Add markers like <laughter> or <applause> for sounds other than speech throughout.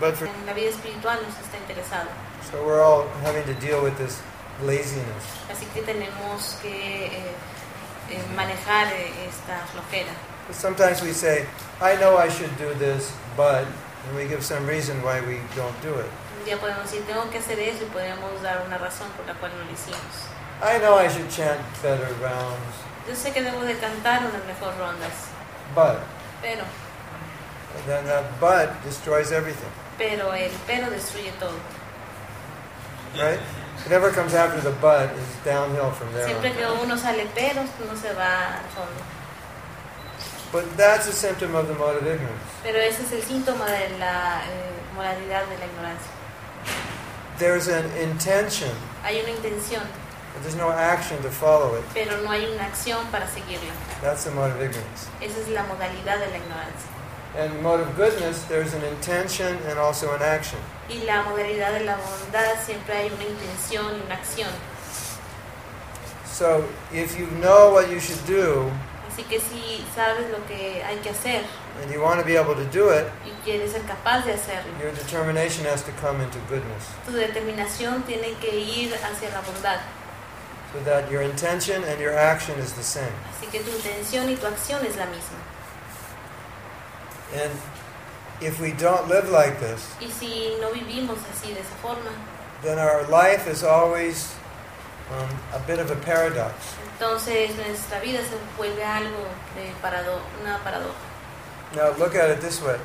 But for, en la vida espiritual nos está interesado. so we're all having to deal with this laziness. Así que tenemos que eh, eh, manejar eh, esta flojera. But sometimes we say, I know I should do this, but, and we give some reason why we don't do it. Día podemos decir, tengo que hacer eso y podemos dar una razón por la cual no lo hicimos. I know I should chant better rounds, Yo sé que debo de cantar unas mejor rondas, but, pero, and then that but destroys everything, pero el pero destruye todo. right? Whatever comes after the but is downhill from there Siempre que uno sale pero, uno se va al fondo. But that's a symptom of the mode of ignorance. Pero ese es el síntoma de la eh, moralidad de la ignorancia. There's an intention, Hay una intención, but there's no action to follow it. pero no hay una acción para seguirla. That's the mode of ignorance. Esa es la modalidad de la ignorancia. And mode of goodness, there's an intention and also an action. Y la modalidad de la bondad siempre hay una intención y una acción. So if you know what you should do Así que si sabes lo que hay que hacer and you want to be able to do it, y quieres ser capaz de hacerlo, your determination has to come into goodness. tu determinación tiene que ir hacia la bondad. So that your intention and your action is the same. Así que tu intención y tu acción es la misma. And if we don't live like this, Y si no vivimos así de esa forma, then our life is always um, a bit of a paradox. entonces nuestra vida se vuelve algo de parado, una paradoja. Now look at it this way.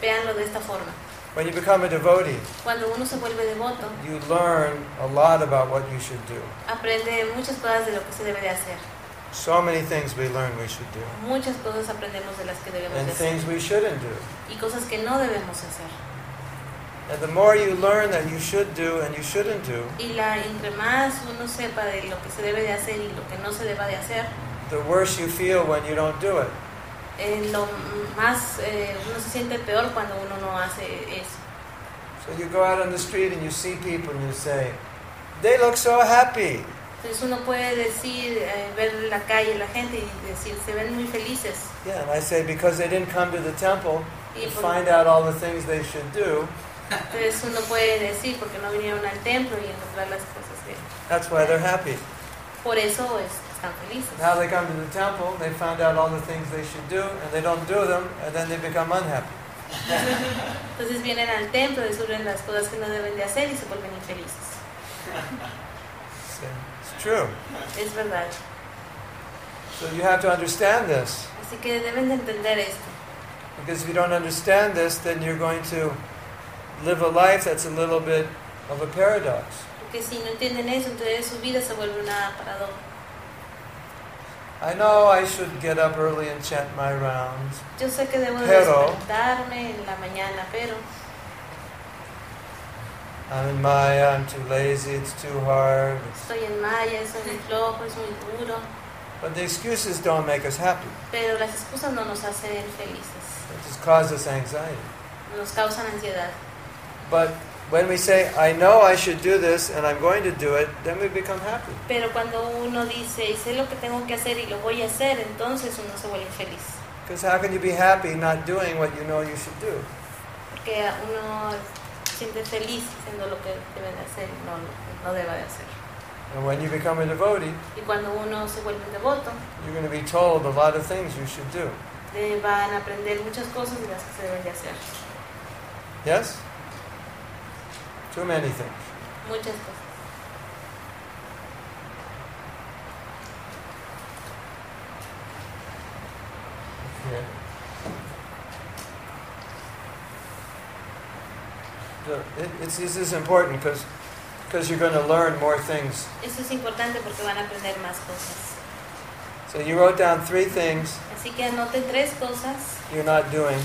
Véanlo de esta forma. When you become a devotee, Cuando uno se vuelve devoto, you learn a lot about what you should do. aprende muchas cosas de lo que se debe de hacer. So many things we learn we should do. Muchas cosas aprendemos de las que debemos And de hacer. things we shouldn't do. Y cosas que no debemos hacer. And the more you learn that you should do and you shouldn't do, Y la, entre más uno sepa de lo que se debe de hacer y lo que no se deba de hacer, the worse you feel when you don't do it. eh, lo más eh, uno se siente peor cuando uno no hace eso. So you go out on the street and you see people and you say, they look so happy. Entonces uno puede decir, eh, ver la calle, la gente y decir, se ven muy felices. Yeah, and I say, because they didn't come to the temple Y to por- find out all the things they should do, entonces uno puede decir, porque no vinieron al templo y encontrar las cosas que... that's why they're happy. Por eso es- están felices. Now they come to the temple, they found out all the things they should do, and they don't do them, and then they become unhappy. Entonces vienen al templo, descubren las cosas que no deben de hacer y se vuelven infelices. <laughs> True. Es verdad. So you have to understand this. Así que deben de entender esto. Because if you don't understand this, then you're going to live a life that's a little bit of a paradox. Porque si no entienden eso, entonces su vida se vuelve una paradoja. I know I should get up early and chant my rounds, Yo sé que debo Pero- despertarme en la mañana, pero I'm in Maya, I'm too lazy, it's too hard. estoy en maya, soy muy flojo, es muy duro. But the excuses don't make us happy. Pero las excusas no nos hacen felices, They just cause us anxiety. nos causan ansiedad. But when we say, I know I should do this and I'm going to do it, then we become happy. Pero cuando uno dice, sé lo que tengo que hacer y lo voy a hacer, entonces uno se vuelve feliz. Because how can you be happy not doing what you know you should do? Porque uno siente feliz haciendo lo que debe de hacer y no lo no deba de hacer. And when you become a devotee, Y cuando uno se vuelve un devoto, you're going to be told a lot of things you should do. eh, van a aprender muchas cosas de las que se deben de hacer. Yes? Too many things. Muchas cosas. It's, this is important because because you're going to learn more things. Es importante porque van a aprender más cosas. So you wrote down three things Así que anoten tres cosas you're not doing.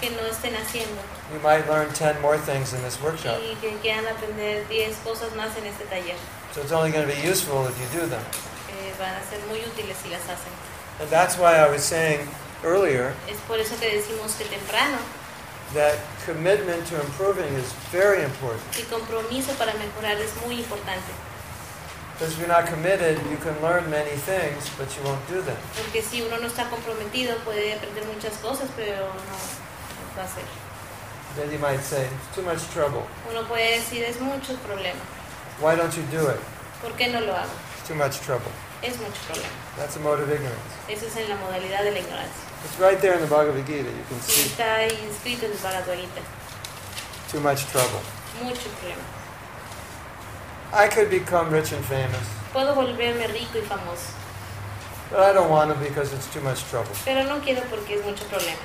que no estén haciendo You might learn 10 more things in this workshop. y que quieran aprender 10 cosas más en este taller. So it's only going to be useful if you do them. que van a ser muy útiles si las hacen. And that's why I was saying earlier Es por eso que decimos que temprano that commitment to improving is very important. el compromiso para mejorar es muy importante. Because if you're not committed, you can learn many things, but you won't do them. Porque si uno no está comprometido puede aprender muchas cosas, pero no, va a hacer. then you might say, it's too much trouble. Uno puede decir, es mucho problema. Why don't you do it? ¿Por qué no lo hago? It's too much trouble. Es mucho problema. That's a mode of ignorance. Eso es en la modalidad de la ignorancia. It's right there in the Bhagavad Gita. You can see está ahí inscrito en el Bhagavad Gita. too much trouble. Mucho problema. I could become rich and famous, Puedo volverme rico y famoso, but I don't want to because it's too much trouble. pero no quiero porque es mucho problema.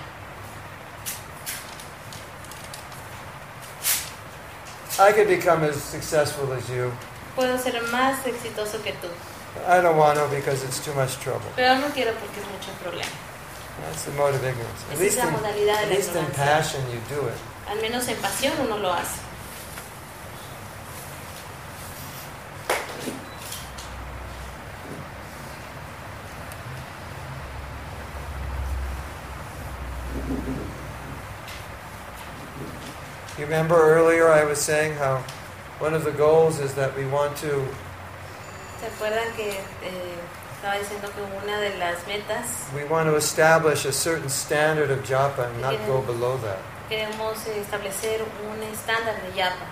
I could become as successful as you, Puedo ser más exitoso que tú, I don't want to because it's too much trouble. pero no quiero porque es mucho problema. That's the mode of ignorance. At least in, at least in passion you do it. Al menos en pasión uno lo hace. You remember earlier I was saying how one of the goals is that we want to ¿Se acuerdan que eh, estaba diciendo que una de las metas we want to establish a certain standard of japa and not go below that, queremos establecer un estándar de yapa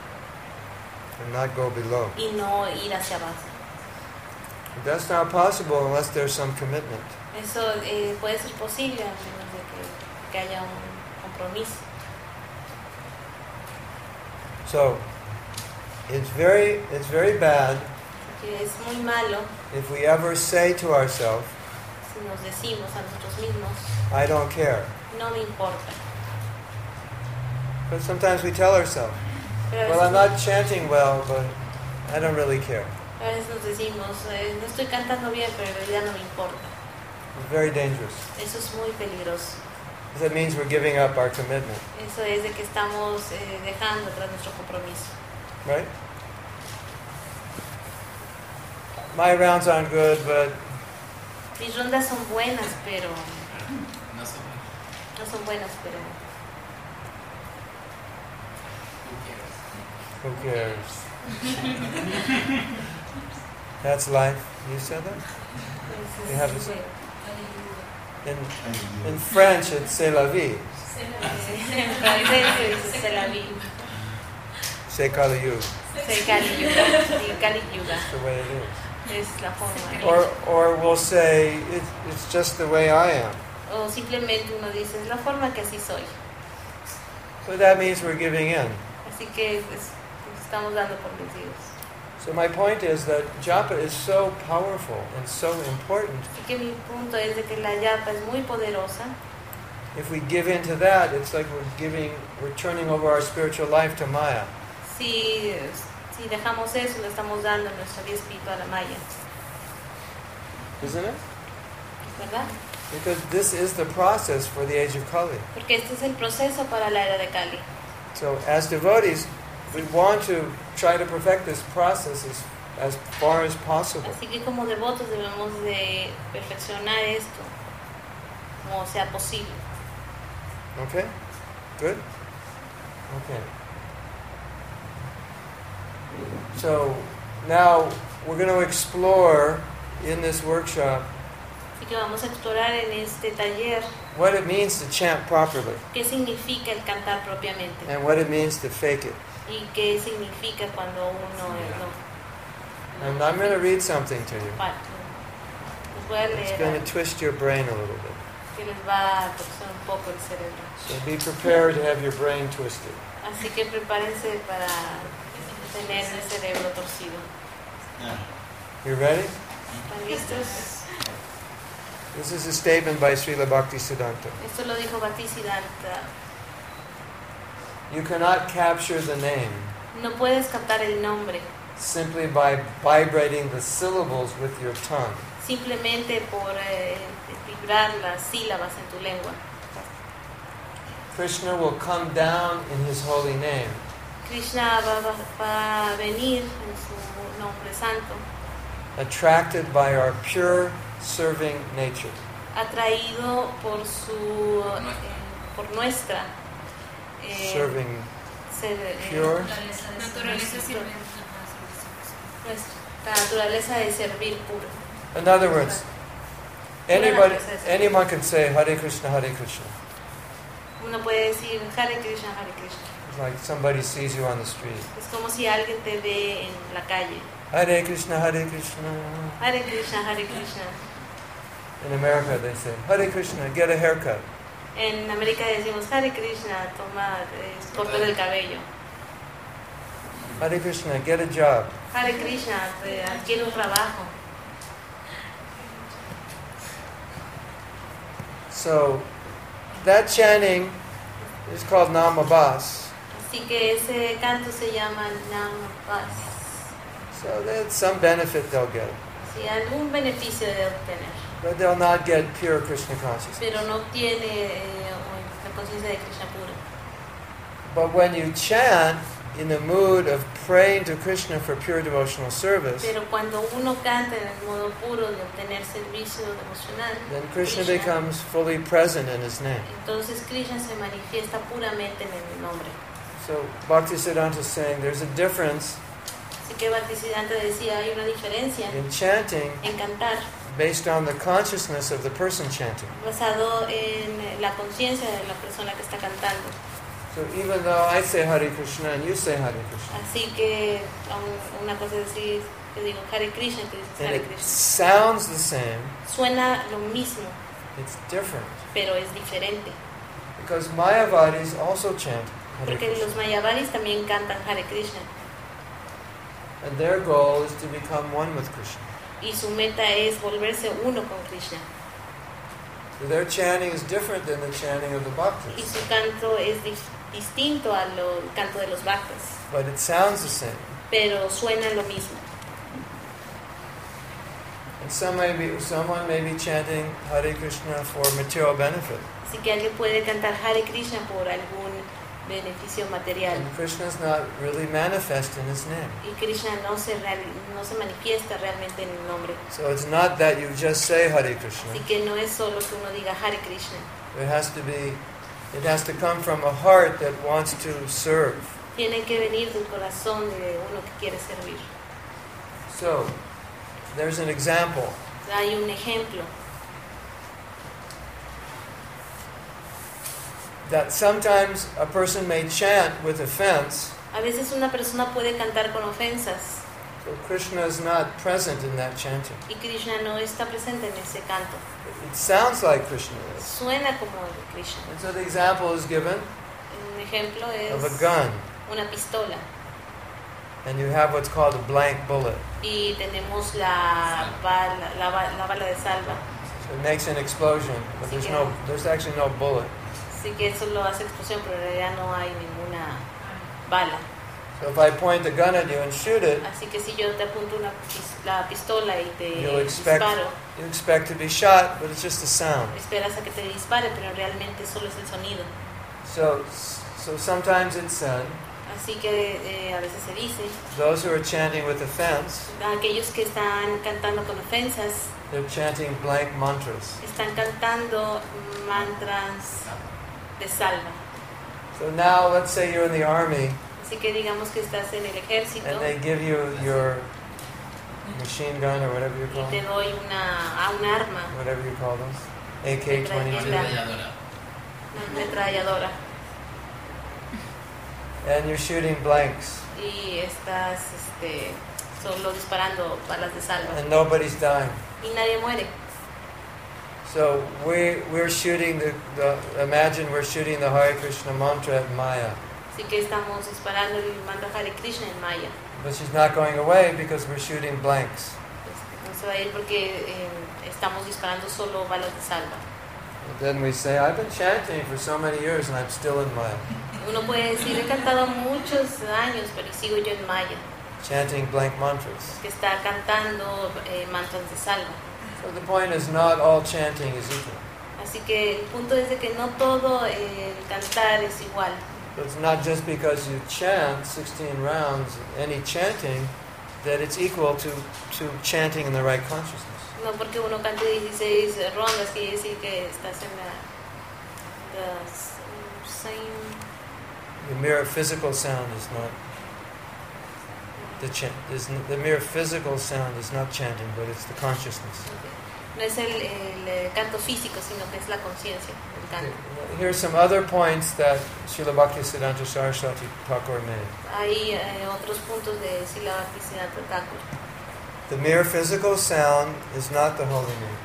and not go below. y no ir hacia abajo? That's not possible unless there's some commitment. Eso eh, puede ser posible a menos de que, que haya un compromiso. So it's very it's very bad Que es muy malo if we ever say to ourselves, si nos decimos a nosotros mismos, I don't care. no me importa. But sometimes we tell ourselves, Pero well, I'm not chanting well, but I don't really care. a veces nos decimos, eh, no estoy cantando bien, pero en realidad no me importa. It's very dangerous. Eso es muy peligroso. That means we're giving up our commitment, Eso es de que estamos eh, dejando atrás nuestro compromiso. right? My rounds aren't good, but Mis rondas son buenas, pero No sé, no son buenas, pero who who cares? cares? That's life. You said that? pues, You have this- In, in French, it's c'est la vie. <laughs> en francés se dice c'est la vie, C'est Kali Yuga. c'est Kali Yuga, Kali Yuga, That's the way it is. Es la forma. Or, or we'll say, it, it's just the way I am. O simplemente uno dice, es la forma que así soy. So that means we're giving in. Así que pues, estamos dando por vencidos. So my point is that japa is so powerful and so important. Así que mi punto es de que la yapa es muy poderosa. If we give in to that, it's like we're giving, we're turning over our spiritual life to Maya. Si, si dejamos eso, le estamos dando nuestra vida espiritual a Maya, Isn't it? ¿verdad? Because this is the process for the age of Kali. Porque este es el proceso para la era de Kali. So as devotees, we want to try to perfect this process as, as far as possible. Así que como devotos debemos de perfeccionar esto como sea posible. Okay? Good? Okay. So now we're going to explore in this workshop Así que vamos a explorar en este taller what it means to chant properly qué significa el cantar propiamente and what it means to fake it. y qué significa cuando uno no, And I'm going to read something to you. Les voy a It's going to twist your brain a little bit. que les va a torcer un poco el cerebro. So be prepared to have your brain twisted. Así que prepárense para tener el cerebro torcido. You ready? Listos? This is a statement by Srila Bhaktisiddhanta. Esto lo dijo Bhaktisiddhanta. You cannot capture the name No puedes cantar el nombre simply by vibrating the syllables with your tongue. simplemente por eh, vibrar las sílabas en tu lengua. Krishna will come down in his holy name Krishna va, va- va a venir en su nombre santo, attracted by our pure serving nature. atraído por su, eh, por nuestra eh, Serving ser- eh, pure. Naturaleza nuestra naturaleza de servir puro. In other words, anybody, anyone can say Hare Krishna, Hare Krishna. Uno puede decir Hare Krishna, Hare Krishna. Like somebody sees you on the street. Es como si alguien te ve en la calle. Hare Krishna, Hare Krishna. Hare Krishna, Hare Krishna. In America, they say, Hare Krishna, get a haircut. En América decimos Hare Krishna, toma, eh, corte del cabello. Hare Krishna, get a job. Hare Krishna, adquiere un trabajo. So, that chanting is called Namabas. Así que ese canto se llama Nama Paz. So, there's some benefit they'll get. Sí, algún beneficio de obtener, But they'll not get pure Krishna consciousness. pero no tiene eh, la conciencia de Krishna pura. But when you chant in the mood of praying to Krishna for pure devotional service, Pero cuando uno canta en el modo puro de obtener servicio devocional, then Krishna becomes fully present in his name. entonces Krishna se manifiesta puramente en el nombre. So Bhaktisiddhanta is saying there's a difference Así que Bhaktisiddhanta decía, hay una diferencia in chanting en cantar based on the consciousness of the person chanting. basado en la conciencia de la persona que está cantando. So even though I say Hare Krishna and you say Hare Krishna, Así que aun- una cosa es decir, te digo Hare Krishna, y tú dices and Hare it Krishna. sounds the same, Suena lo mismo, it's different. pero es diferente. Because Mayavadis also chant Porque los Mayavaris también cantan Hare Krishna. And their goal is to become one with Krishna. Y su meta es volverse uno con Krishna. So their chanting is different than the chanting of the Y bhaktas. su canto es dif- distinto al canto de los bhaktas. But it sounds the same. Pero suena lo mismo. And some may be, someone may be chanting Hare Krishna for material benefit. Así que alguien puede cantar Hare Krishna por algún beneficio material. And Krishna is not really manifest in his name. Y Krishna no se, real- no se manifiesta realmente en el nombre. So it's not that you just say Hare Krishna. Así que no es solo que uno diga Hare Krishna. It has to be, it has to come from a heart that wants to serve. Tiene que venir del corazón de uno que quiere servir. So, there's an example. Hay un ejemplo That sometimes a person may chant with offense, A veces una persona puede cantar con ofensas so Krishna is not present in that chanting. y Krishna no está presente en ese canto. It sounds like Krishna is. Suena como Krishna. And so the example is given Un ejemplo of a es gun, una pistola and you have what's called a blank bullet. y tenemos la bala, la, la bala de salva. So it makes an explosion, but there's no, there's actually no bullet. Así que eso lo hace explosión, pero en realidad no hay ninguna bala. So if I point the gun at you and shoot it, Así que si yo te apunto una la pistola y te you'll expect, disparo, you expect to be shot, but it's just a sound. esperas a que te dispare, pero realmente solo es el sonido. So, so sometimes it's said, Así que eh, a veces se dice, those who are chanting with offense, aquellos que están cantando con ofensas, they're chanting blank mantras. están cantando mantras de salva. So now, let's say you're in the army Así que digamos que estás en el ejército and they give you your machine gun or whatever you y call te them, doy una, a un arma, whatever you call those, AK-22, una ametralladora, and you're shooting blanks, y estás este, solo disparando balas de salva. And nobody's dying. y nadie muere. So we we're shooting the, the imagine we're shooting the Hare Krishna mantra at Maya, Así que estamos disparando el mantra Hare Krishna en Maya. but she's not going away because we're shooting blanks. Este, No se va a ir porque eh, estamos disparando solo balas de salva. Then we say, I've been chanting for so many years and I'm still in Maya, Uno puede decir, he cantado muchos años, pero sigo yo en Maya, chanting blank mantras. que está cantando eh, mantras de salva. So the point is not all chanting is equal. Así que el punto es de que no todo eh, el cantar es igual. So it's not just because you chant 16 rounds, any chanting, that it's equal to, to chanting in the right consciousness. No porque uno cante 16 rondas quiere decir que estás en la the same The mere physical sound is not the chant. The mere physical sound is not chanting, but it's the consciousness. No es el, el, eh, canto físico, sino que es la conciencia del canto. Here are some other points that Srila Bhaktisiddhanta Saraswati Thakur made. Hay eh, otros puntos de Sila Bhaktisiddhanta Thakur. The mere physical sound is not the holy name.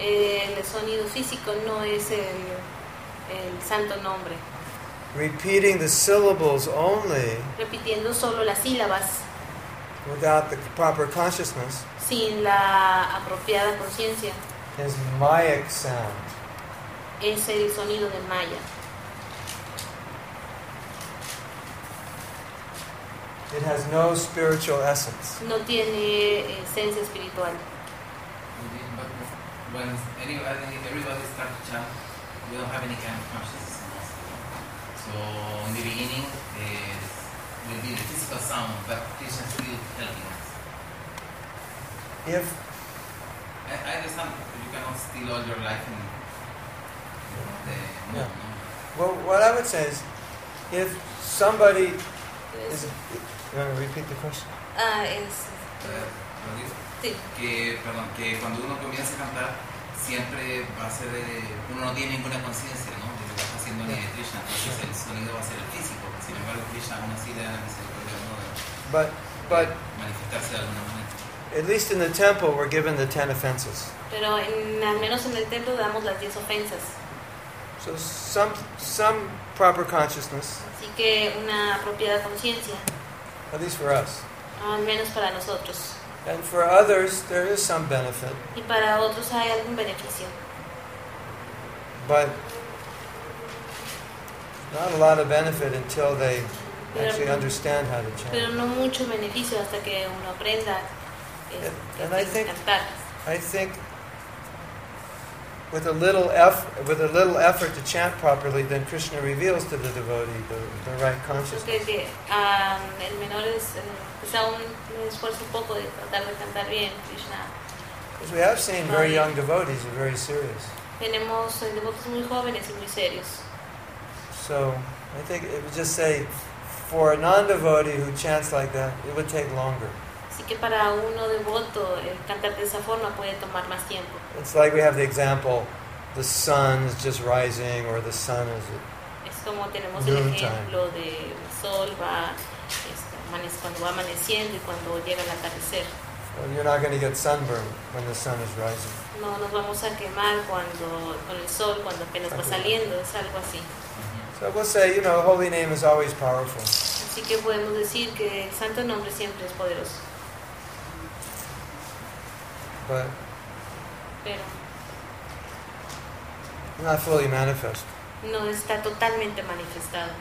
El sonido físico no es el, el santo nombre. Repeating the syllables only Repitiendo solo las sílabas without the proper consciousness sin la apropiada conciencia is Mayak sound. es el sonido de Maya. It has no spiritual essence. No tiene esencia espiritual. When anybody, everybody starts to chant, we don't have any kind of consciousness. So in the beginning, uh, will be the physical sound, but Krishna is still helping us. If I, I understand you cannot steal all your life in the Yeah. no? well, what I would say is, if somebody is, Es- you want to repeat the question? ah, es, digo. sí, que, perdón, que cuando uno comienza a cantar, siempre va a ser, eh, uno no tiene ninguna conciencia, ¿no? De lo que está haciendo ni de Krishna, entonces el sonido va a ser el físico, sin embargo Krishna aún así le da la misericordia de manifestarse de alguna manera. At least in the temple, we're given the ten offenses. pero en- al menos en el templo damos las 10 ofensas. So some some proper consciousness, Así que una apropiada conciencia, at least for us, al menos para nosotros. and for others, there is some benefit. Y para otros hay algún beneficio. but not a lot of benefit until they actually understand how to chant. Pero no mucho beneficio hasta que uno aprenda eh, And I think-. I think with a little effort, with a little effort to chant properly, then Krishna reveals to the devotee the, the right consciousness. que, que, el menor es eh, quizá un, un esfuerzo un poco de tratar de cantar bien Krishna. Because we have seen very young devotees are very serious. Tenemos eh, devotos muy jóvenes y muy serios. So I think it would just say, for a non-devotee who chants like that, it would take longer. Así que para uno devoto el cantar de esa forma puede tomar más tiempo. It's like we have the example, the sun is just rising, or the sun is Es como tenemos el ejemplo de el sol va este, cuando va amaneciendo y cuando llega el atardecer. Well, you're not going to get sunburn when the sun is rising. No nos vamos a quemar cuando con el sol cuando apenas va saliendo, es algo así. So we'll say, you know, holy name is always powerful. Así que podemos decir que el santo nombre siempre es poderoso, but pero not fully manifest. no está totalmente manifestado.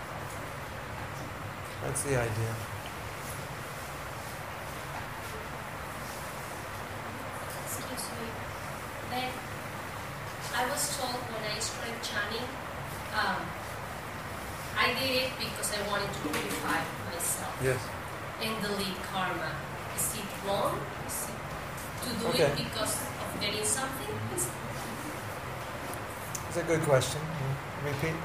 That's the idea. Excuse me. Then I was told when I started chanting, um, I did it because I wanted to purify myself Yes. and delete karma. Is it wrong? To do Okay. it because of getting something? Is- It's a good question. Repeat.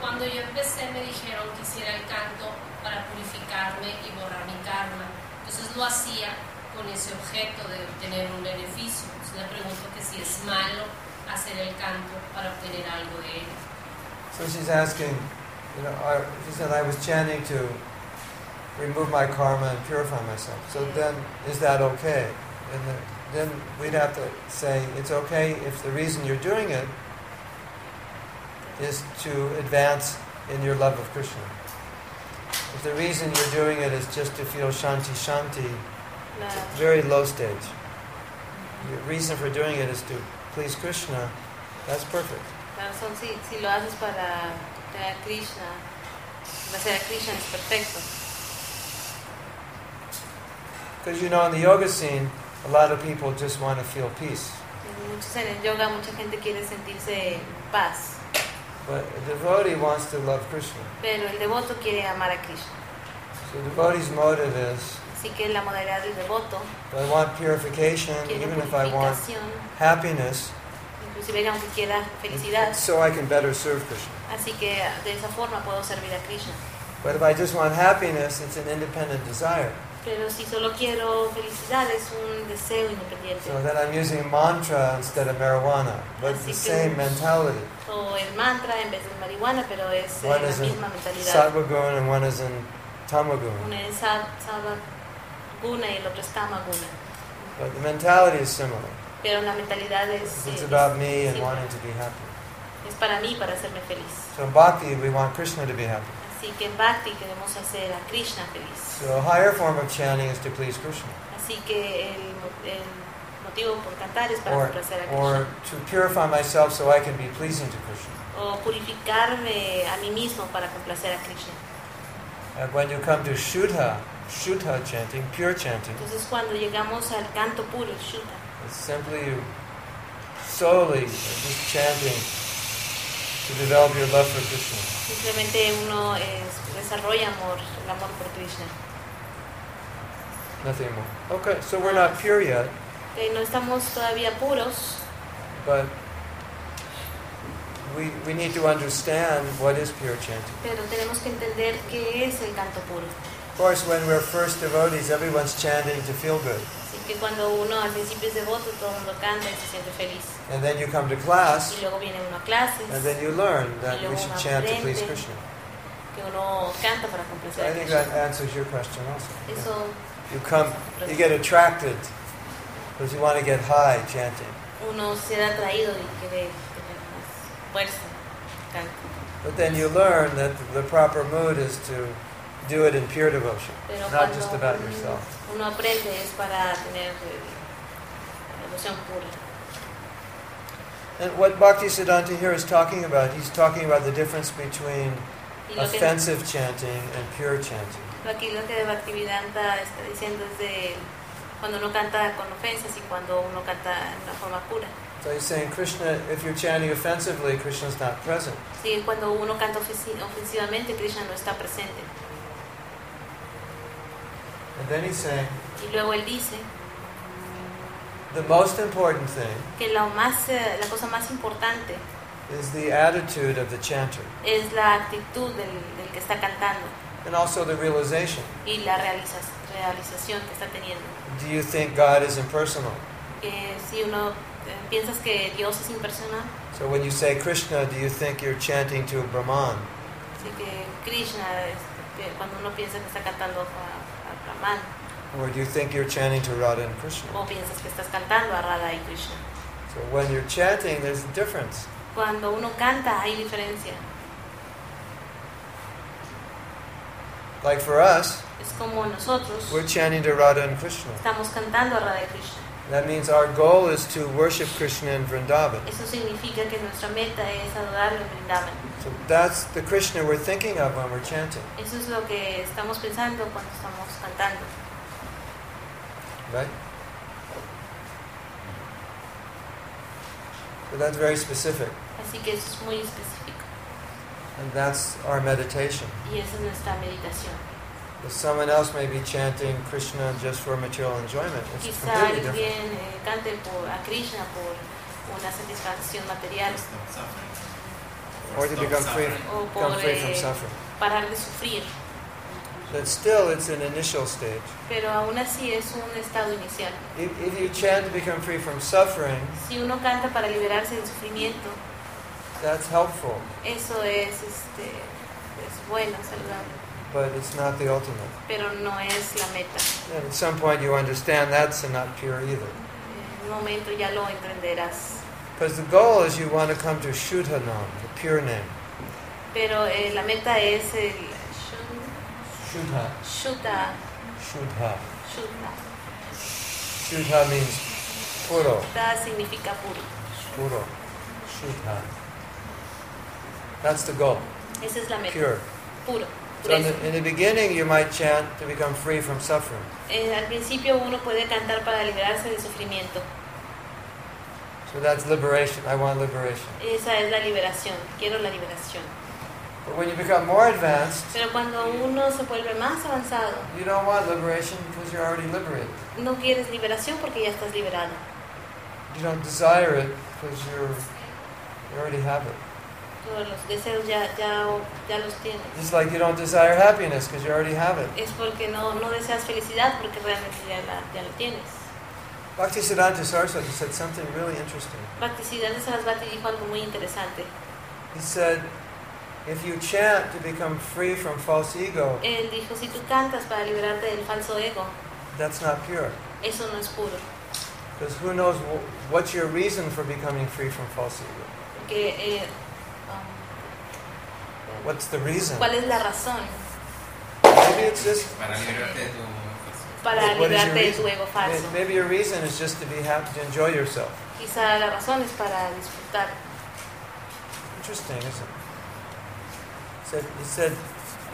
Cuando yo empecé me dijeron que hiciera el canto para purificarme y borrar mi karma. Entonces lo hacía con ese objeto de obtener un beneficio. Entonces le pregunto que si es malo hacer el canto para obtener algo de él. So she's asking, you know, she said I was chanting to remove my karma and purify myself. So then, is that okay? And the, then we'd have to say it's okay if the reason you're doing it is to advance in your love of Krishna. If the reason you're doing it is just to feel shanti shanti, la- very low stage. The reason for doing it is to please Krishna. That's perfect. si, si lo haces para tener Krishna, Krishna es perfecto. Because you know, in the yoga scene, a lot of people just want to feel peace. Muchos en el yoga mucha gente quiere sentirse paz, But a devotee wants to love Krishna. pero el devoto quiere amar a Krishna. So the devotee's motive is Así que la modalidad del devoto I want purification, even if I want happiness, inclusive aunque quiera felicidad, so I can better serve Krishna. así que de esa forma puedo servir a Krishna. But if I just want happiness, it's an independent desire. Pero si solo quiero felicidad, es un deseo independiente. So then I'm using mantra instead of marijuana, but Así the same mentality. O el mantra en vez de marihuana, pero es eh, One la is in misma mentalidad. sattva guna and one is in tamagun. Una es sa- Sattva guna y el otro es Tama guna. But the mentality is similar. Pero la mentalidad es, It's eh, about me and wanting to be happy. es para mí, para hacerme feliz. So in bhakti, we want Krishna to be happy. Así que en Bhakti queremos hacer a Krishna feliz. So a higher form of chanting is to please Krishna, Así que el, el motivo por cantar es para or, complacer a Krishna. or to purify myself so I can be pleasing to Krishna. o purificarme a mí mismo para complacer a Krishna. And when you come to Shuddha, Shuddha chanting, pure chanting, Entonces cuando llegamos al canto puro, Shuddha, it's simply solely just chanting to develop your love for Krishna. simplemente uno es- desarrolla amor, el amor por Krishna. Nothing more. Okay, so we're not pure yet, Que no estamos todavía puros, but we, we need to understand what is pure chanting. pero tenemos que entender qué es el canto puro. Of course, when we're first devotees, everyone's chanting to feel good. Que cuando uno al principio es devoto, todo el mundo canta y se siente feliz. And then you come to class, Y luego viene uno a clases, and then you learn that we should chant to please. Krishna. que uno canta para So complacer I a think that answers your question also. Yeah. You come, you get attracted because you want to get high chanting. uno se da atraído y quiere tener más fuerza. But then you learn that the proper mood is to do it in pure devotion, Pero not just about uno- yourself. uno aprende es para tener eh, devoción pura. And what Bhaktisiddhanta here is talking about, he's talking about the difference between lo que, offensive chanting and pure chanting. aquí lo que Bhaktivedanta está diciendo es de cuando uno canta con ofensas y cuando uno canta en una forma pura. So he's saying Krishna, if you're chanting offensively, Krishna's not present. Sí, cuando uno canta ofensi- ofensivamente, Krishna no está presente. And then he's saying Y luego él dice the most important thing que lo más, eh, la cosa más importante is the attitude of the chanter es la actitud del, del que está cantando and also the realization. y la realiza- realización que está teniendo. Do you think God is impersonal? Que si uno eh, piensas que Dios es impersonal, So when you say Krishna, do you think you're chanting to Brahman? así que Krishna, cuando uno piensa que está cantando a, Brahman, Or do you think you're chanting to Radha and Krishna? o piensas que estás cantando a Radha y Krishna. So when you're chanting, there's a difference. Cuando uno canta hay diferencia. Like for us, Es como nosotros we're chanting to Radha and Krishna. estamos cantando a Radha y Krishna. That means our goal is to worship Krishna in Vrindavan. Eso significa que nuestra meta es adorarlo en Vrindavan. So that's the Krishna we're thinking of when we're chanting, Eso es lo que estamos pensando cuando estamos cantando. right? So that's very specific, Así que eso es muy específico. and that's our meditation. Y esa es nuestra meditación. Someone else may be chanting Krishna just for material enjoyment, it's Quizá completely different. alguien eh, cante por, a Krishna por una satisfacción material. Or to become free, o become free from eh, suffering. parar de sufrir. But still, it's an initial stage. Pero aún así es un estado inicial. If, if you chant to become free from suffering, Si uno canta para liberarse del sufrimiento, that's helpful, eso es, este, es bueno, saludable. But it's not the ultimate. Pero no es la meta. And at some point, you understand that's not pure either. En un momento ya lo entenderás. Because the goal is you want to come to Shuddhanam, the pure name. Pero eh, la meta es el Shuddha. Shuddha, Shuddha. Shuddha. Shuddha means puro. Shuddha significa puro. Puro. Shuddha. That's the goal. Esa es la meta. Pure. Puro. So in pureza. the, in the beginning, you might chant to become free from suffering. Eh, al principio uno puede cantar para liberarse del sufrimiento. So that's liberation. I want liberation. Esa es la liberación. Quiero la liberación. But when you become more advanced, Pero cuando uno se vuelve más avanzado, you don't want liberation because you're already liberated. no quieres liberación porque ya estás liberado. You don't desire it because you're you already have it. Todos los deseos ya, ya, ya los tienes. Just like you don't desire happiness because you already have it. Es porque no, no deseas felicidad porque realmente ya, la, ya tienes. Bhaktisiddhanta Saraswati said something really interesting. Bhaktisiddhanta dijo algo muy interesante. He said, if you chant to become free from false ego, Él dijo, si tú cantas para liberarte del falso ego, that's not pure. eso no es puro. Because who knows wh- what's your reason for becoming free from false ego? Porque, eh, What's the reason? ¿cuál es la razón Maybe it's just Para liberarte de tu para What- what is your liberarte de tu ego falso? Maybe your reason is just to be happy, to enjoy yourself. Quizá la razón es para disfrutar. Interesting, isn't it? Said, he said,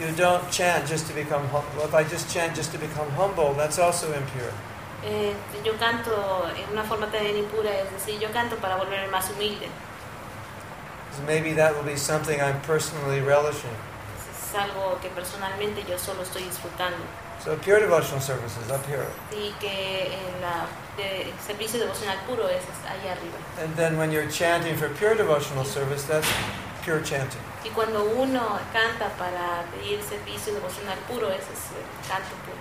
you don't chant just to become humble. Well, if I just chant just to become humble, that's also impure. Eh, yo canto en una forma también impura, es decir, yo canto para volverme más humilde. Maybe that will be something I'm personally relishing. Es algo que personalmente yo solo estoy disfrutando. So pure devotional service is up here. Y que en la de- servicio devocional puro es ahí arriba. And then when you're chanting for pure devotional service, that's pure chanting. Y cuando uno canta para pedir servicio devocional puro, ese es el canto puro.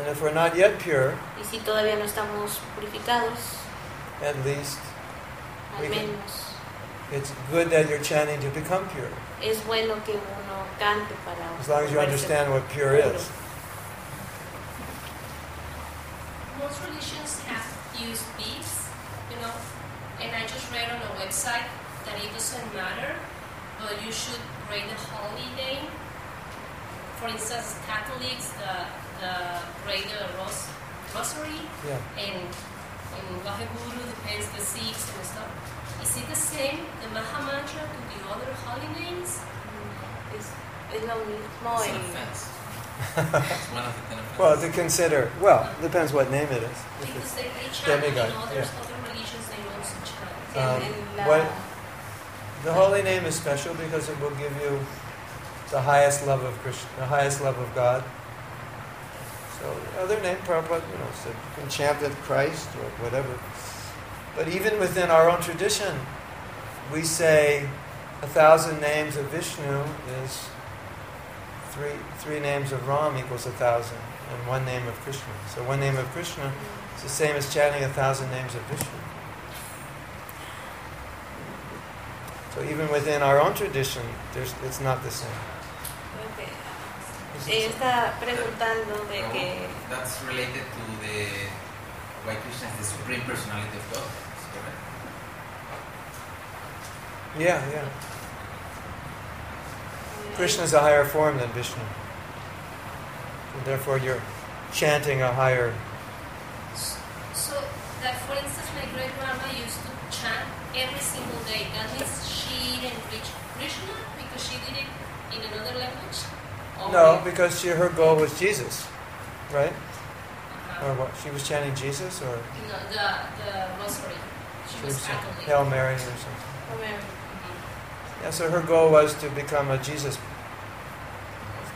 And if we're not yet pure, Y si todavía no estamos purificados, at least al menos it's good that you're chanting to become pure. es bueno que uno cante para As long as you understand what pure is. Most religions have used beads, you know, and I just read on a website that it doesn't matter, but you should pray the holy name. For instance, Catholics, the, the pray the ros- rosary, Yeah. and in Vaheguru depends the Sikhs and stuff. Is it the same, the Maha Mantra, to the other holy names? Es, es lo mismo It's an en... offense. <laughs> It's one of the ten offenses. Well, to consider, well, depends what name it is. Because they, they chant demigod, in others, other religions, they also chant. Um, en, en la, what- the holy name is special because it will give you the highest love of Krishna, the highest love of God. So the other name, Prabhupada, you know, said you can chant at Christ or whatever. But even within our own tradition, we say a thousand names of Vishnu is three three names of Ram equals a thousand, and one name of Krishna. So one name of Krishna is the same as chanting a thousand names of Vishnu. So even within our own tradition, there's, it's not the same. creo que- Ella está preguntando de No, que That's related to the why Krishna is the supreme personality of God. is correct? Yeah, yeah. Krishna is a higher form than Vishnu. And therefore, you're chanting a higher. So that, for instance, my great grandma used to chant every single day. That means she didn't reach Krishna because she did it in another language. Or No, because she, her goal was Jesus, right? Uh-huh. Or what? She was chanting Jesus, or No, the the rosary. She she was was chanting Hail Mary or something. Homero. Mhm. Yeah, so her goal was to become a Jesus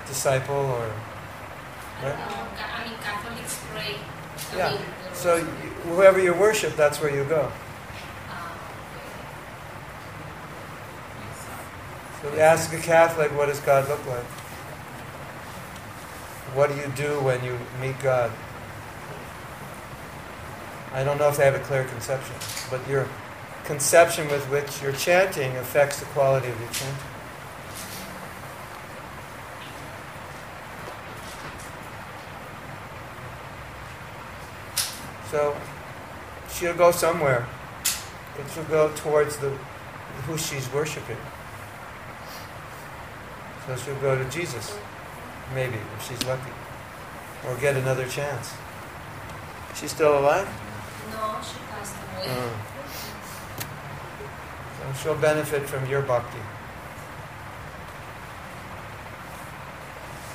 disciple, or I Right. don't know. Ca- I mean, Catholics pray. Yeah. so you, whoever you worship, that's where you go. Ah, So we ask a Catholic, what does God look like? What do you do when you meet God? I don't know if they have a clear conception, but your conception with which you're chanting affects the quality of your chanting. So she'll go somewhere, but she'll go towards the who she's worshiping. So she'll go to Jesus, maybe, if she's lucky, or get another chance. She's still alive? No, she passed away. Uh, so she'll benefit from your bhakti.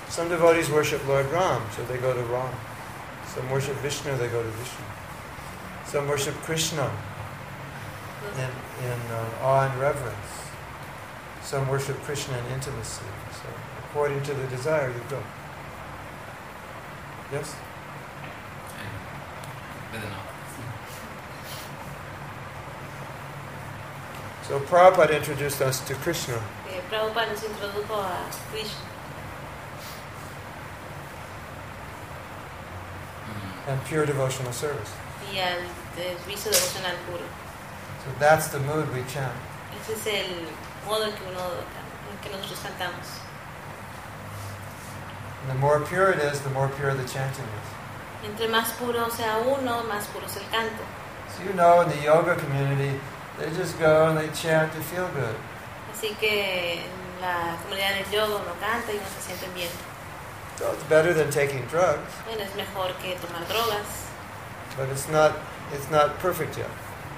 Some devotees worship Lord Ram, so they go to Ram. Some worship Vishnu, they go to Vishnu. Some worship Krishna in, in uh, awe and reverence. Some worship Krishna in intimacy. So, according to the desire, you go. Yes? So Prabhupada introduced us to Krishna. Eh, Prabhupada nos introdujo a Krishna Mm. and pure devotional service. y al servicio devocional puro. So that's the mood we chant. Ese es el modo en que, uno, en que nosotros cantamos. And the more pure it is, the more pure the chanting is. Entre más puro sea uno, más puro es el canto. So you know in the yoga community, they just go and they chant to feel good. Así que la comunidad del yoga uno canta y uno se siente bien. So it's better than taking drugs, Bueno, es mejor que tomar drogas, but it's not it's not perfect yet.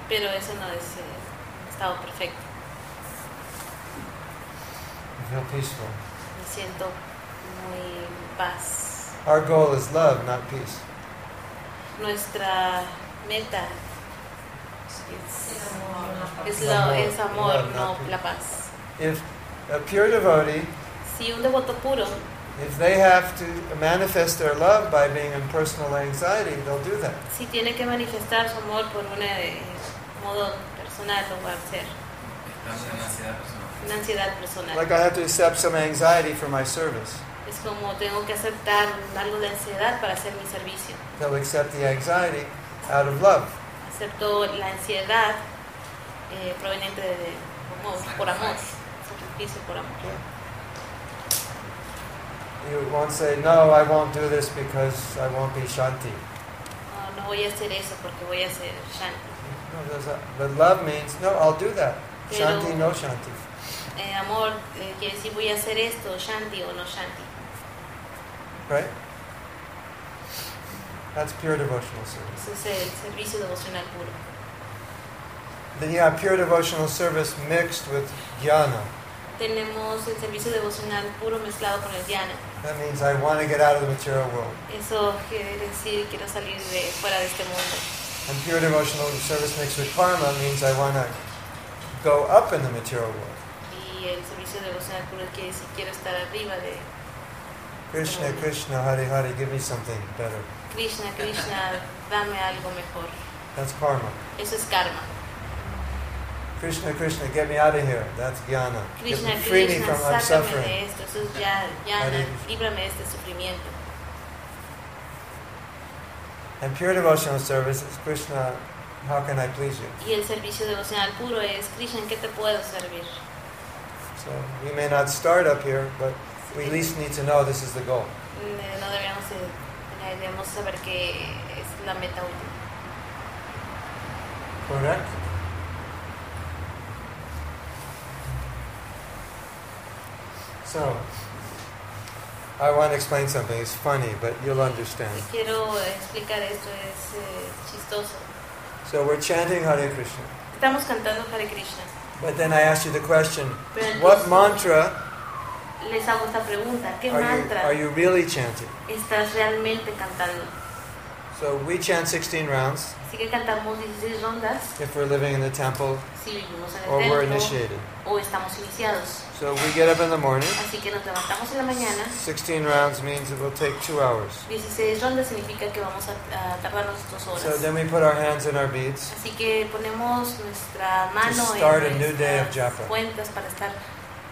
pero eso no es eh, estado perfecto. You feel peaceful. Me siento muy en paz. Our goal is love, not peace. Nuestra meta Es es, amor, es, amor, Love, no la paz. If a pure devotee, Si un devoto puro if they have to manifest their love by being in personal anxiety, they'll do that. si tiene que manifestar su amor por un eh, modo personal, lo va a hacer. Estamos en ansiedad personal. Una ansiedad personal. Like I have to accept some anxiety for my service. Es como tengo que aceptar algo de ansiedad para hacer mi servicio. They'll accept the anxiety out of love. Acepto la ansiedad eh, proveniente de, de amor, por amor. Sacrificio por amor. You won't say, no, I won't do this because I won't be shanti. No, no voy a hacer eso porque voy a hacer shanti. No, there's a, but love means, no, I'll do that. Pero- Shanti, no shanti. Eh, amor eh, quiere decir voy a hacer esto, shanti o no shanti. Right? That's pure devotional service. Ese es el servicio devocional puro. Then you have pure devotional service mixed with jnana. Tenemos el servicio devocional puro mezclado con el dhyana. That means I want to get out of the material world. Eso quiere decir quiero salir de fuera de este mundo. And pure devotional service mixed with karma means I want to go up in the material world. Y el servicio devocional puro quiere decir quiero estar arriba de Krishna, Krishna, Hare Hare, give me something better. Krishna, Krishna, dame algo mejor. That's karma. Eso es karma. Krishna, Krishna, get me out of here. That's jnana. Krishna, me, free me Krishna, from I'm sácame suffering. de esto. Eso es ya, líbrame de este sufrimiento. And pure devotional service is Krishna, how can I please you? Y el servicio devocional puro es Krishna, ¿en qué te puedo servir? So we may not start up here, but we at least need to know this is the goal. Eh, No debemos, eh, debemos saber que es la meta última. Correct? So, I want to explain something. It's funny, but you'll understand. Quiero explicar esto, es eh, chistoso. So we're chanting Hare Krishna. Estamos cantando Hare Krishna, But then I ask you the question, pero what mantra les hago esta pregunta, ¿qué are you, mantra are you really chanting? estás realmente cantando? So we chant 16 rounds Así que cantamos 16 rondas if we're living in the temple si vivimos en or el we're templo initiated. o estamos iniciados. So we get up in the morning. Así que nos levantamos en la mañana. 16 rounds means it will take two hours. 16 rondas significa que vamos a, a tardarnos dos So horas. then we put our hands in our beads. Así que ponemos nuestra mano start a en new day of japa. cuentas para estar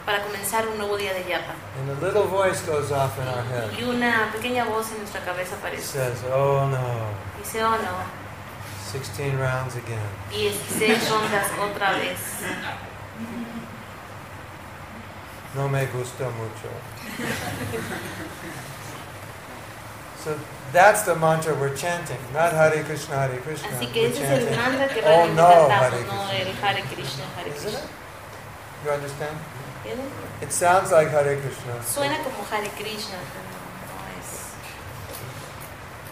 para comenzar un nuevo día de yapa. And a little voice goes off in our head. Y una pequeña voz en nuestra cabeza aparece. says, oh no, Dice, oh no, 16 rounds again. 16 rondas otra vez. No me gusta mucho. so that's the mantra we're chanting, not Hare Krishna, Hare Krishna. Así que ese es el mantra que oh no, Hare no Krishna. el Hare Krishna, Hare Isn't Krishna. it? You understand? It sounds like Hare Krishna. Suena como Hare Krishna, pero no es.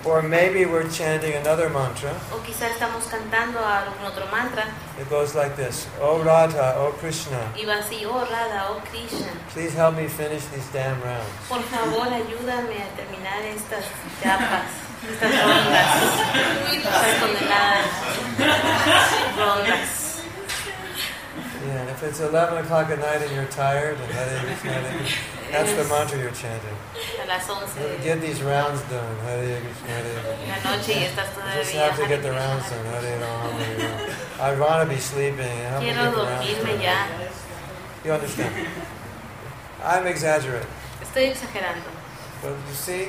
Or maybe we're chanting another mantra. O quizá estamos cantando algún otro mantra It goes like this Oh Radha, oh Krishna, y va así, oh Radha, oh Krishna, please help me finish these damn rounds. por favor ayúdame a terminar estas yapas, estas rondas, <laughs> estas condenadas rondas. And if it's 11 o'clock at night and you're tired, and Hare Krishna, that's the mantra you're chanting. a las 11 Get these rounds done. Hare Krishna, Hare Krishna. la noche y estás Just have to get the rounds done. Hare Ram, Hare Ram. I want to be sleeping. Help me get the rounds done. You understand? I'm exaggerating. Estoy exagerando. But you see,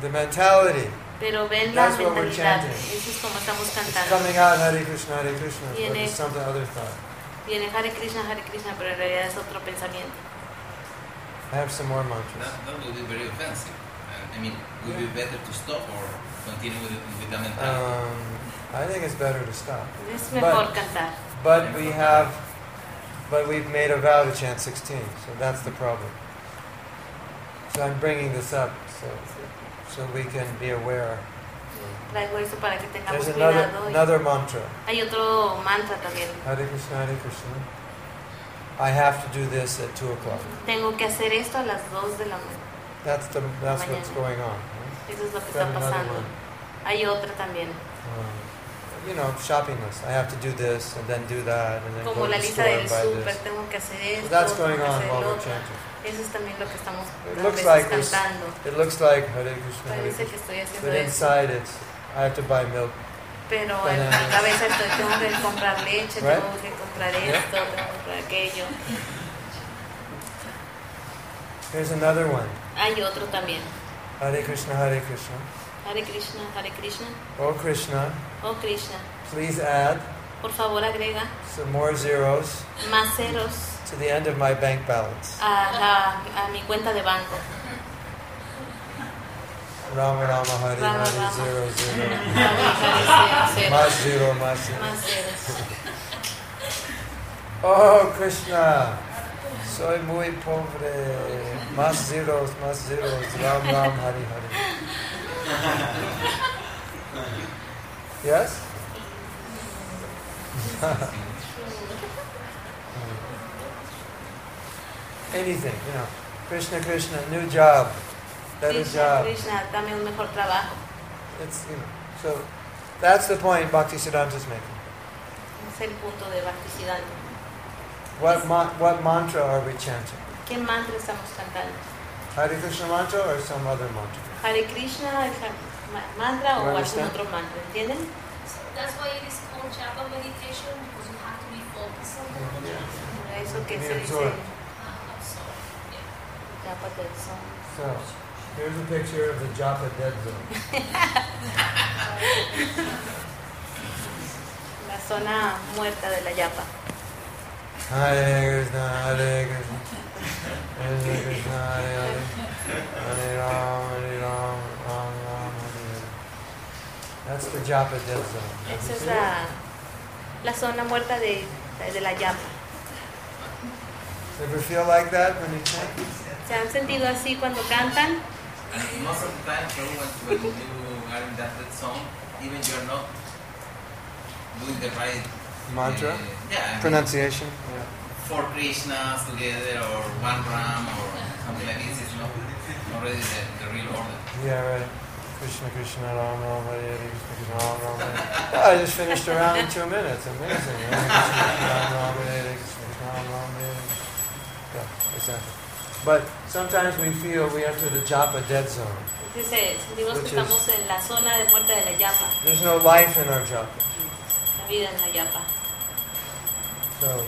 the mentality. Pero ven That's what we're mentalidad. chanting. Eso es como estamos It's cantando. coming out Hare Krishna, Hare Krishna, but it's something other thought. Viene Hare Krishna, Hare Krishna, pero en realidad es otro pensamiento. I have some more mantras. That, that would be very offensive. And, I mean, would it be better to stop or continue with, with the mentality? Um, I think it's better to stop. Es mejor cantar. But we have, but we've made a vow to chant 16, so that's the problem. So I'm bringing this up so, so we can be aware. Traigo eso para que tengamos There's another, cuidado. y- another mantra. Hay otro mantra también. Hare Krishna, Hare Krishna. I have to do this at 2 o'clock. Tengo que hacer esto a las 2 de la mañana. That's, the, that's Mañana. what's going on. right? Eso es lo que Got está pasando. one. Hay otra también. Um, you know, shopping list. I have to do this and then do that and then go Como to la the lista store del and buy súper, this. tengo que hacer So esto, that's going on while we're chanting. Eso es también lo que estamos It looks like cantando. It looks like Hare Krishna, Hare Parece Krishna. que estoy haciendo But eso. inside it's, I have to buy milk. Pero Bananas. cabeza estoy, tengo que comprar leche, Right? tengo que comprar Yeah. esto, tengo que comprar aquello. Here's another one. Hay otro también. Hare Krishna, Hare Krishna. Hare Krishna, Hare Krishna. Oh Krishna, Oh Krishna, please add por favor agrega some more zeros más ceros to the end of my bank balance. a, la- a mi cuenta de banco. Rama Rama Hare Rama. zero zero. Hare Hare, cero, Mas zero, mas zero. Oh Krishna, soy muy pobre. Más zeros, más zeros. Ram Ram Hare Hare. Yes? <laughs> Anything, you know. Krishna Krishna, new job, better Krishna, job. Krishna, dame un mejor trabajo. It's you know. So that's the point Bhakti Siddhanta is making. Es el punto de Bhaktisiddhanta. What ma- what mantra are we chanting? ¿Qué mantra estamos cantando? Hare Krishna mantra or some other mantra? Hare Krishna, mantra o algún otro mantra, ¿entienden? So that's why it is called japa meditation because you have to be focused on the Por Eso que se dice japa del son. So here's a picture of the Japa dead zone. La zona muerta de la yapa. Hare Krishna, Hare Krishna, Krishna Krishna, Hare Hare, Hare Ram, Hare Ram, Ram Ram, Hare Hare. That's the Japa dead zone. Esa es la, la zona muerta de, de la yapa. Ever feel like that when you chant? ¿Se han sentido así cuando cantan? And most of the time, when, when you are in that, song, even you're not doing the right Mantra? uh, yeah, I mean, Pronunciation? four Krishnas together or one Ram or something like this is not already the, the real order. Yeah, right. Krishna Krishna Ram Ram Hare Krishna Krishna Ram Ram Hare I just finished around in two minutes. Amazing. Hare Krishna Krishna Ram Ram Hare Krishna Krishna Ram Ram Hare. Yeah, exactly. But sometimes we feel we enter the japa dead zone. Sentimos que estamos en la zona de muerte de la yapa, There's no life in our japa. la vida en la yapa. So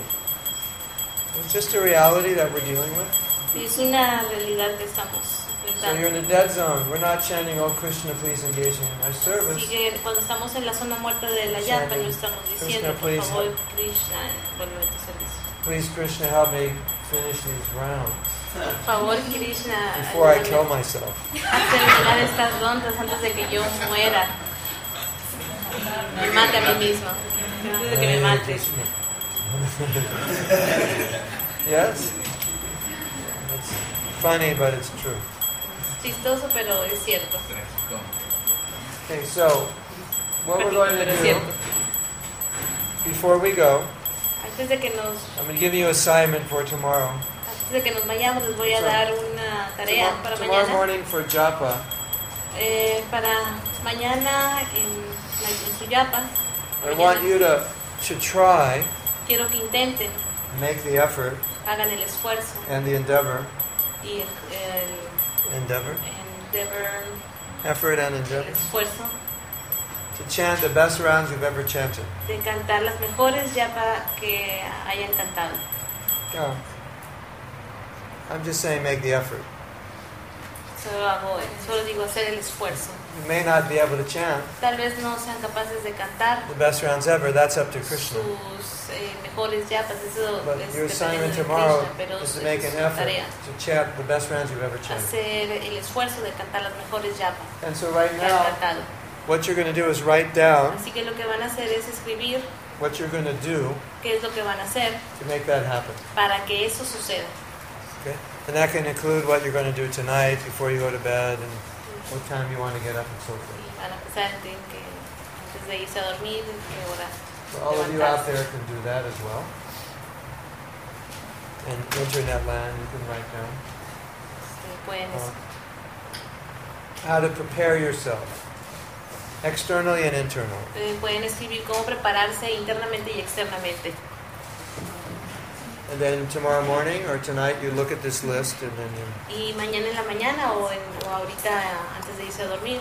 it's just a reality that we're dealing with. Es una realidad que estamos So you're in the dead zone. We're not chanting, Oh Krishna, please engage in my service. Así que cuando estamos en la zona muerta de la yapa, no estamos diciendo, por favor, Krishna, vuelve a tu servicio. Please, Krishna, help me finish these rounds Por favor, Krishna, before I kill myself. a terminar estas rondas antes de que yo muera. Me mate a mí mismo. Antes de que me mate. <laughs> Yes? It's funny, but it's true. Es chistoso, pero es cierto. Okay, so what we're going to do before we go, Antes de que I'm going to give you an assignment for tomorrow. Antes de que nos vayamos, les voy a So, dar una tarea Tomorrow, para tomorrow mañana. morning for japa, Eh, para mañana en, en su yapa, I want you to to try quiero que intenten make the effort hagan el esfuerzo. and the endeavor, y el, endeavor, el endeavor, effort and el endeavor, esfuerzo. To chant the best rounds you've ever chanted. de cantar las mejores yapa que hayan cantado. Yeah. I'm just saying make the effort. Solo hago, solo digo hacer el esfuerzo. You may not be able to chant Tal vez no sean capaces de cantar the best rounds ever, that's up to Krishna. sus eh, mejores yapas, eso But es your assignment tomorrow Krishna, is to make an effort tarea, to chant the best rounds you've ever chanted. hacer el esfuerzo de cantar las mejores yapas And so right now, what you're going to do is write down Así que lo que van a hacer es escribir what you're going to do qué es lo que van a hacer to make that happen. para que eso suceda. And that can include what you're going to do tonight before you go to bed and what time you want to get up and so forth. Y van a empezar en que antes de irse a dormir, en qué hora. So all of you out there can do that as well. In internet land, you can write down uh, how to prepare yourself, externally and internally. Eh, pueden escribir cómo prepararse internamente y externamente. And then tomorrow morning or tonight, you look at this list and then you Y mañana en la mañana o, en, o ahorita antes de irse a dormir,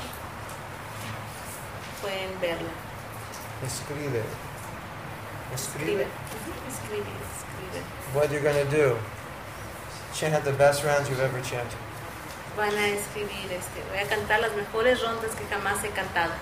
pueden verla. escribe. Escribe. Escribe. Escribe, escribe. What you're going to do. Chant the best rounds you've ever chanted. Van a escribir, este, voy a cantar las mejores rondas que jamás he cantado.